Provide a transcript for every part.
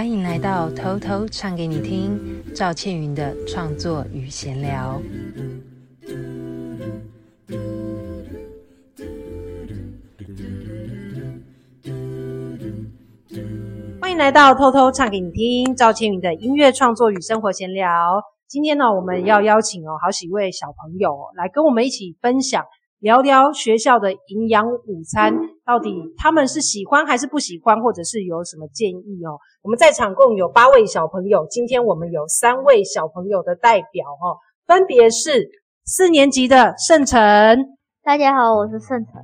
欢迎来到偷偷唱给你听，赵倩云的创作与闲聊。欢迎来到偷偷唱给你听，赵倩云的音乐创作与生活闲聊。今天呢，我们要邀请哦好几位小朋友来跟我们一起分享。聊聊学校的营养午餐，到底他们是喜欢还是不喜欢，或者是有什么建议哦？我们在场共有八位小朋友，今天我们有三位小朋友的代表哦，分别是四年级的盛晨，大家好，我是盛晨；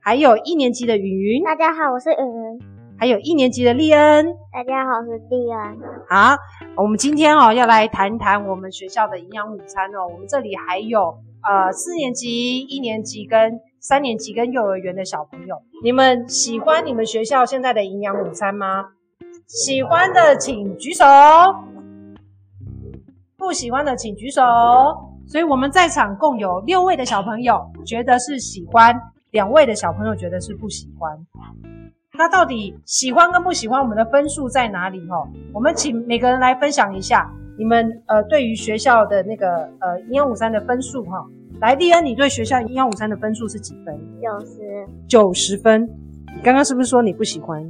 还有一年级的云云，大家好，我是云云；还有一年级的丽恩，大家好，我是丽恩。好，我们今天哦要来谈谈我们学校的营养午餐哦，我们这里还有。呃，四年级、一年级跟三年级跟幼儿园的小朋友，你们喜欢你们学校现在的营养午餐吗？喜欢的请举手，不喜欢的请举手。所以我们在场共有六位的小朋友觉得是喜欢，两位的小朋友觉得是不喜欢。那到底喜欢跟不喜欢，我们的分数在哪里？齁，我们请每个人来分享一下。你们呃，对于学校的那个呃营养午餐的分数哈，来，丽恩，你对学校营养午餐的分数是几分？九十。九十分。你刚刚是不是说你不喜欢？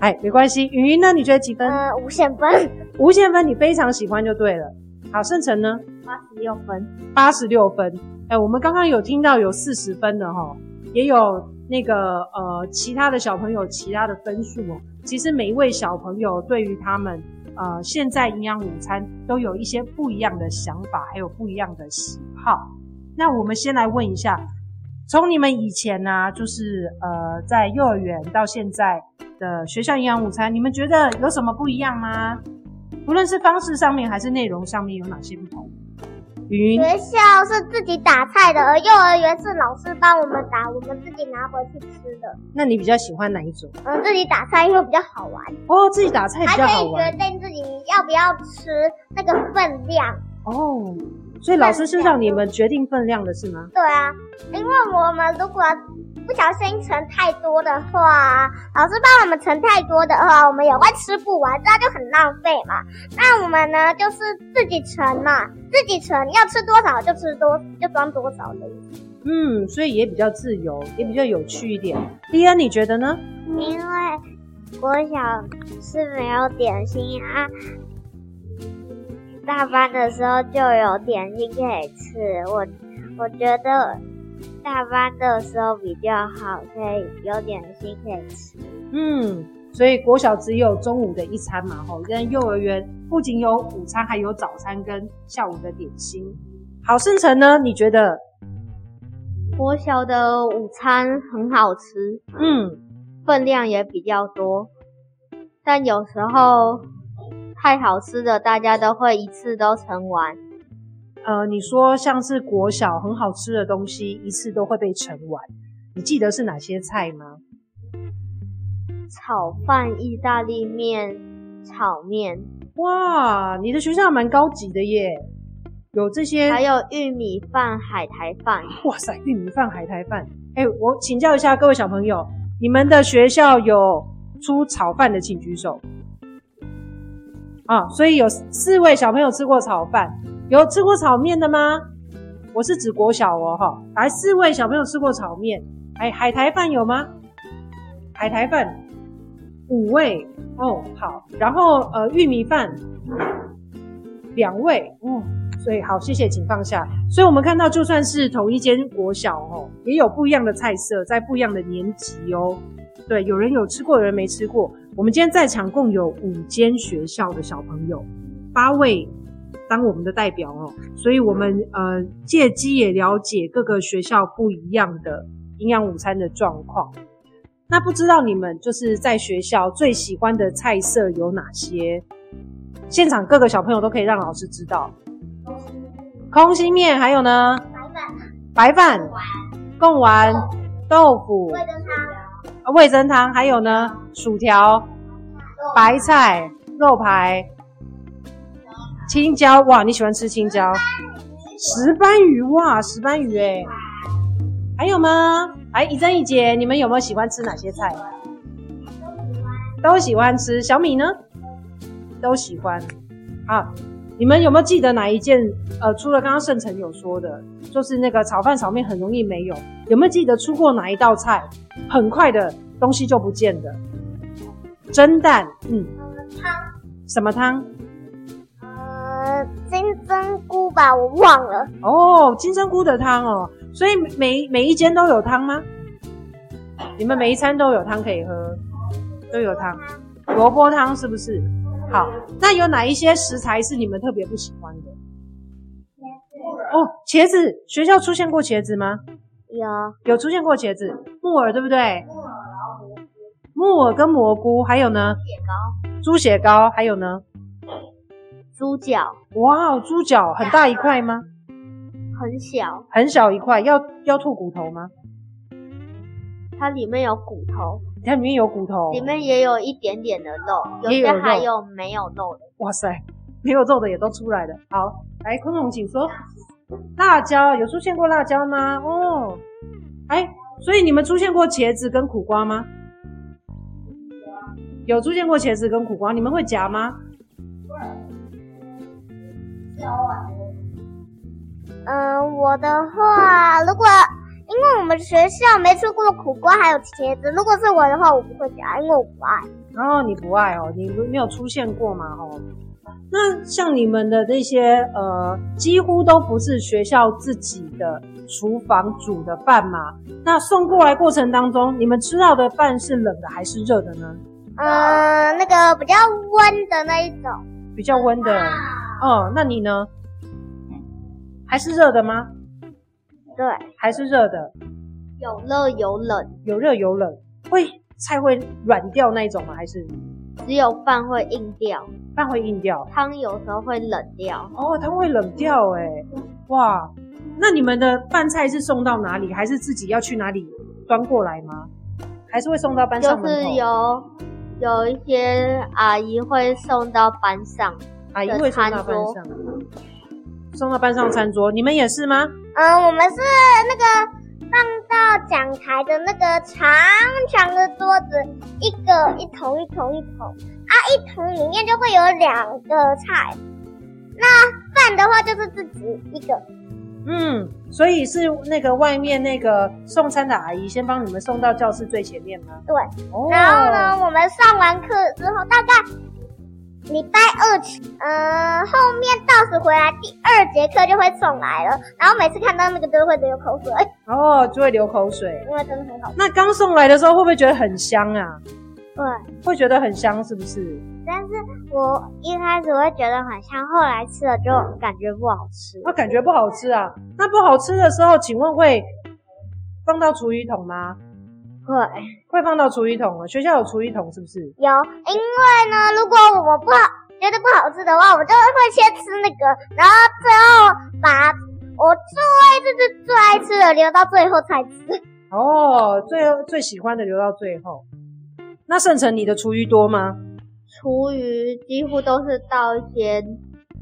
哎，没关系。云云呢？你觉得几分？呃，无限分。无限分，你非常喜欢就对了。好，盛成呢？八十六分。八十六分。哎，我们刚刚有听到有四十分的哈，也有那个呃其他的小朋友其他的分数哦。其实每一位小朋友对于他们。呃，现在营养午餐都有一些不一样的想法，还有不一样的喜好。那我们先来问一下，从你们以前呢、啊，就是呃，在幼儿园到现在的学校营养午餐，你们觉得有什么不一样吗？无论是方式上面还是内容上面，有哪些不同？学校是自己打菜的，而幼儿园是老师帮我们打，我们自己拿回去吃的。那你比较喜欢哪一种？嗯，自己打菜因为比较好玩。哦，自己打菜比较好玩。还可以决定自己要不要吃那个分量。哦，所以老师是让你们决定分量的是吗？对啊，因为我们如果不小心盛太多的话，老师帮我们盛太多的话，我们也会吃不完，这样就很浪费嘛。那我们呢，就是自己盛嘛，自己盛，要吃多少就吃多，就装多少的。嗯，所以也比较自由，也比较有趣一点。迪恩，你觉得呢？因为我小是没有点心啊，大班的时候就有点心可以吃。我我觉得。大班的时候比较好，可以有点心可以吃。嗯，所以国小只有中午的一餐嘛，吼，跟幼儿园不仅有午餐，还有早餐跟下午的点心。好，盛成呢？你觉得？国小的午餐很好吃，嗯，分量也比较多，但有时候太好吃的，大家都会一次都盛完。呃，你说像是国小很好吃的东西，一次都会被盛完。你记得是哪些菜吗？炒饭、意大利面、炒面。哇，你的学校蛮高级的耶，有这些，还有玉米饭、海苔饭。哇塞，玉米饭、海苔饭。哎，我请教一下各位小朋友，你们的学校有出炒饭的，请举手。啊，所以有四位小朋友吃过炒饭。有吃过炒面的吗？我是指国小哦，哈，来四位小朋友吃过炒面，哎，海苔饭有吗？海苔饭五位哦，好，然后呃玉米饭两位，嗯，所以好，谢谢，请放下。所以我们看到，就算是同一间国小哦，也有不一样的菜色，在不一样的年级哦。对，有人有吃过，有人没吃过。我们今天在场共有五间学校的小朋友，八位。当我们的代表哦，所以我们呃借机也了解各个学校不一样的营养午餐的状况。那不知道你们就是在学校最喜欢的菜色有哪些？现场各个小朋友都可以让老师知道。空心面，还有呢？白饭。白饭。贡丸。豆腐。味增汤。味增汤，还有呢？薯条。白菜。肉排。青椒哇，你喜欢吃青椒？石斑鱼哇，石斑鱼哎，还有吗？哎，一真一姐，你们有没有喜欢吃哪些菜？都喜欢吃。小米呢？都喜欢。啊，你们有没有记得哪一件？呃，除了刚刚圣成有说的，就是那个炒饭、炒面很容易没有，有没有记得出过哪一道菜，很快的东西就不见的？蒸蛋，嗯，汤，什么汤？呃，金针菇吧，我忘了。哦，金针菇的汤哦，所以每每一间都有汤吗？你们每一餐都有汤可以喝，都有汤，萝卜汤是不是？好，那有哪一些食材是你们特别不喜欢的？哦，茄子，学校出现过茄子吗？有，有出现过茄子，木耳对不对？木耳，跟蘑菇，还有呢？血糕，猪血糕，还有呢？猪脚。哇，猪脚很大一块吗？很小，很小一块，要要吐骨头吗？它里面有骨头，它里面有骨头，里面也有一点点的肉，有些还有没有肉的。哇塞，没有肉的也都出来了。好，来，昆虫请说。辣椒有出现过辣椒吗？哦，哎，所以你们出现过茄子跟苦瓜吗？有出现过茄子跟苦瓜，你们会夹吗？会。嗯，我的话，如果因为我们学校没出过苦瓜还有茄子，如果是我的话，我不会夹，因为我不爱。哦，你不爱哦，你没有出现过吗？哦。那像你们的那些呃，几乎都不是学校自己的厨房煮的饭嘛？那送过来过程当中，你们吃到的饭是冷的还是热的呢？呃，那个比较温的那一种。比较温的。哦，那你呢？还是热的吗？对，还是热的。有热有冷，有热有冷。会菜会软掉那一种吗？还是？只有饭会硬掉，饭会硬掉，汤有时候会冷掉。哦，汤会冷掉，哎，哇，那你们的饭菜是送到哪里？还是自己要去哪里端过来吗？还是会送到班上？就是有有一些阿姨会送到班上，阿姨会送到班上，送到班上餐桌。你们也是吗？嗯，我们是那个。放到讲台的那个长长的桌子，一个一桶一桶一桶啊，一桶里面就会有两个菜。那饭的话就是自己一个。嗯，所以是那个外面那个送餐的阿姨先帮你们送到教室最前面吗？对。哦。然后呢，我们上完课之后，大概。礼拜二，嗯，后面倒数回来第二节课就会送来了，然后每次看到那个都会流口水。哦，就会流口水，因为真的很好吃。那刚送来的时候会不会觉得很香啊？对，会觉得很香，是不是？但是我一开始会觉得很香，后来吃了就感觉不好吃。那、啊、感觉不好吃啊？那不好吃的时候，请问会放到厨余桶吗？会会放到厨余桶了。学校有厨余桶是不是？有，因为呢，如果我不好觉得不好吃的话，我就会先吃那个，然后最后把我最最最最爱吃的留到最后才吃。哦，最最喜欢的留到最后。那盛成，你的厨余多吗？厨余几乎都是倒一些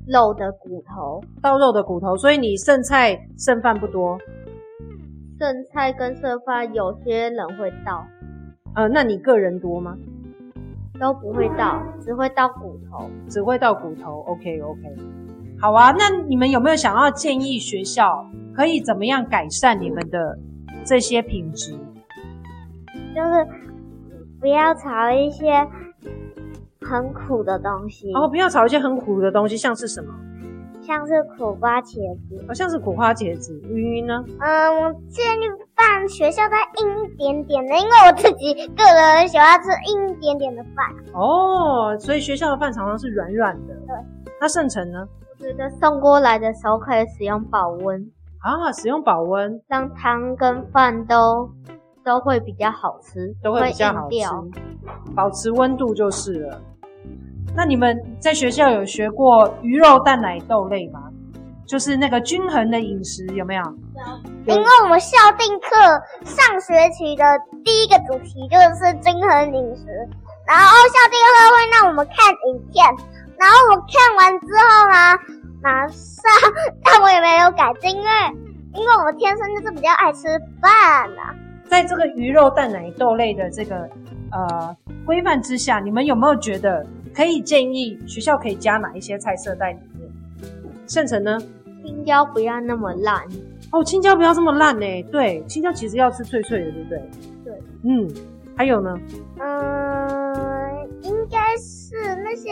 肉的骨头，倒肉的骨头，所以你剩菜剩饭不多。剩菜跟剩饭，有些人会倒。呃，那你个人多吗？都不会倒，只会倒骨头，只会倒骨头。OK OK，好啊。那你们有没有想要建议学校可以怎么样改善你们的这些品质？就是不要炒一些很苦的东西。哦，不要炒一些很苦的东西，像是什么？像是苦瓜茄子，好、哦、像是苦瓜茄子。云云呢？嗯，我建议饭学校再硬一点点的，因为我自己个人喜欢吃硬一点点的饭。哦，所以学校的饭常常是软软的。对。那圣城呢？我觉得送过来的时候可以使用保温啊，使用保温，让汤跟饭都都会比较好吃，都会比较好吃，保持温度就是了。那你们在学校有学过鱼肉蛋奶豆类吗？就是那个均衡的饮食有没有？有。因为我们校定课上学期的第一个主题就是均衡饮食，然后校定课会让我们看影片，然后我看完之后呢，马上，但我也没有改进，因为因为我们天生就是比较爱吃饭的。在这个鱼肉蛋奶豆类的这个。呃规范之下，你们有没有觉得可以建议学校可以加哪一些菜色在里面？圣成呢？青椒不要那么烂哦，青椒不要这么烂呢。对，青椒其实要吃脆脆的，对不对？对。嗯，还有呢？嗯，应该是那些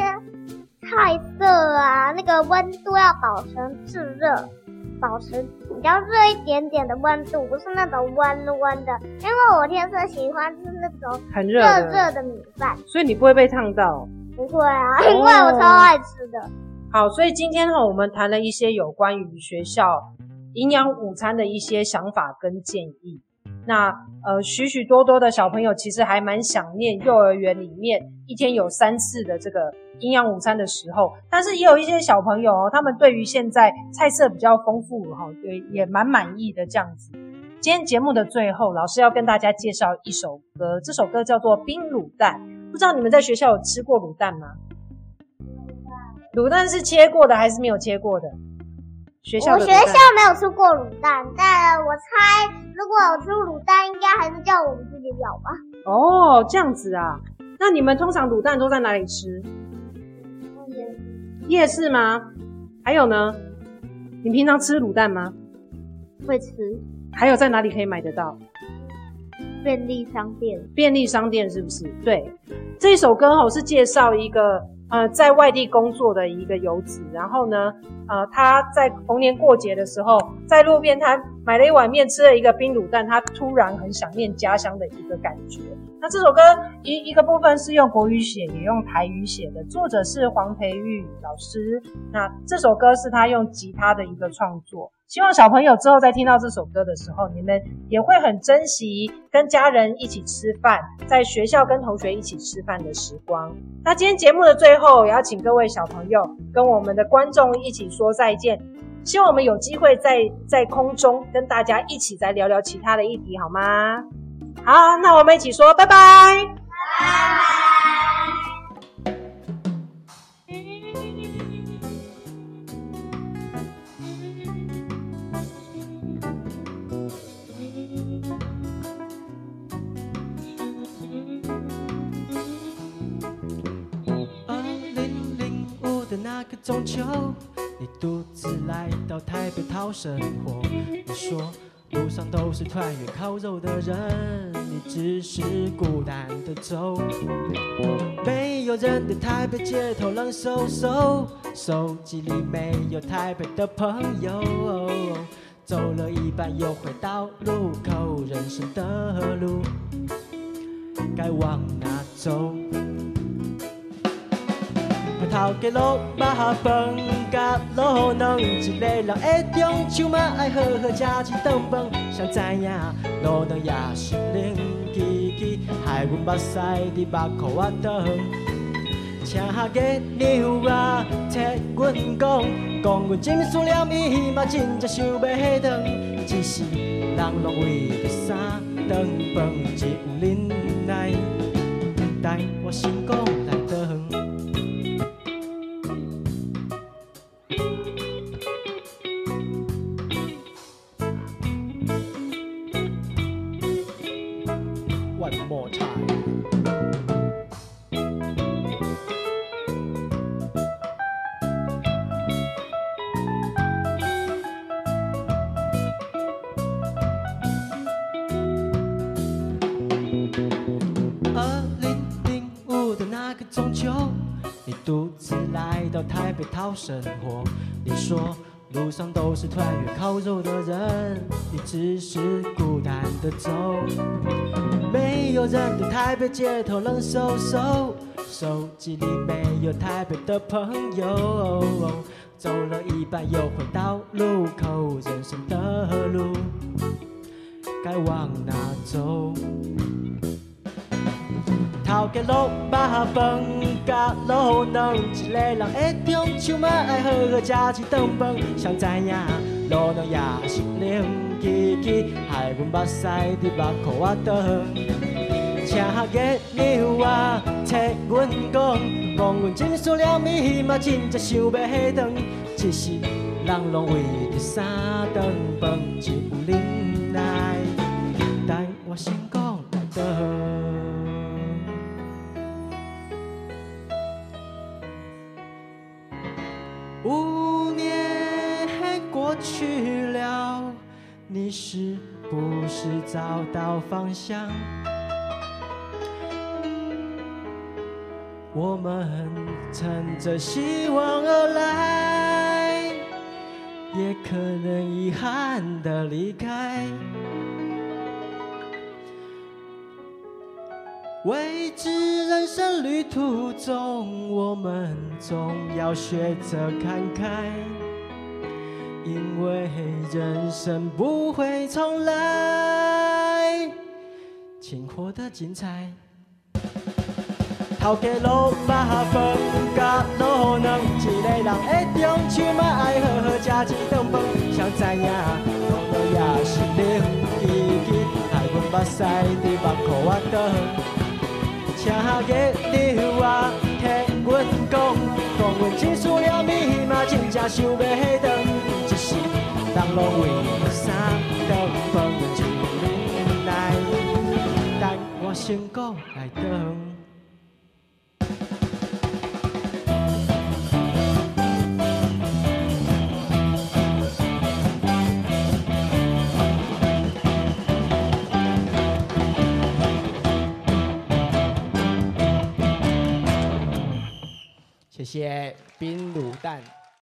菜色啊，那个温度要保持炙热，保持比较热一点点的温度，不是那种温温的。因为我天生喜欢吃那种很热热的米饭，所以你不会被烫到？不会啊，因为我超爱吃的。好，所以今天哈，我们谈了一些有关于学校营养午餐的一些想法跟建议。那呃，许许多多的小朋友其实还蛮想念幼儿园里面一天有三次的这个营养午餐的时候。但是也有一些小朋友哦，他们对于现在菜色比较丰富哈，也也蛮满意的这样子。今天节目的最后，老师要跟大家介绍一首歌，这首歌叫做《冰卤蛋》。不知道你们在学校有吃过卤蛋吗？卤蛋是切过的还是没有切过的？学校我学校没有吃过卤蛋，但我猜如果有吃卤蛋，应该还是叫我们自己咬吧。哦，这样子啊？那你们通常卤蛋都在哪里吃？夜。夜市吗？还有呢？你平常吃卤蛋吗？会吃。还有在哪里可以买得到？便利商店。便利商店是不是？对。这首歌吼是介绍一个。呃，在外地工作的一个游子，然后呢，呃，他在逢年过节的时候，在路边摊买了一碗面，吃了一个冰卤蛋，他突然很想念家乡的一个感觉。那这首歌一一个部分是用国语写，也用台语写的，作者是黄培玉老师。那这首歌是他用吉他的一个创作。希望小朋友之后在听到这首歌的时候，你们也会很珍惜跟家人一起吃饭，在学校跟同学一起吃饭的时光。那今天节目的最后，也要请各位小朋友跟我们的观众一起说再见。希望我们有机会在在空中跟大家一起再聊聊其他的议题，好吗？好，那我们一起说拜拜。拜拜。那个中秋，你独自来到台北讨生活。你说路上都是团圆烤肉的人，你只是孤单的走。没有人的台北街头冷飕飕，手机里没有台北的朋友。走了一半又回到路口，人生的路该往哪走？头家落肉饭甲卤卵，一个人的中秋嘛爱好好吃一顿饭。谁知影卤卵也是冷吱吱，害阮目屎滴目眶滑泞。请月娘啊，替阮讲，讲阮真思念伊嘛，真正想要彼顿。只是人拢为着三顿饭，只有忍个中秋，你独自来到台北讨生活，你说路上都是团圆烤肉的人，你只是孤单的走。没有人的台北街头冷飕飕，手机里没有台北的朋友。走了一半又回到路口，人生的路该往哪走？头家落肉饭甲卤卵，一个人的中秋嘛爱好好吃一顿饭。谁知影卤卵也是冷吱吱，害阮目屎伫目眶滑泞。请月娘啊，替阮讲，讲阮真思念伊嘛，真正想要彼顿。只是人拢为着三顿饭，只有忍耐，等我成五年过去了你是不是找到方向？我们乘着希望而来也可能遗憾的离开。未知人生旅途中，我们总要学着看开，因为人生不会重来，请活得精彩。头家老爸饭甲老两，一个人会中秋嘛爱好好吃一顿饭。谁知影老了也是冷吱吱，害阮目屎伫目眶我倒。请月亮啊，替阮讲，讲阮只需要密码，真正想要彼顿，一世人拢为三顿饭就忍耐，等我成功来转。谢谢冰卤蛋。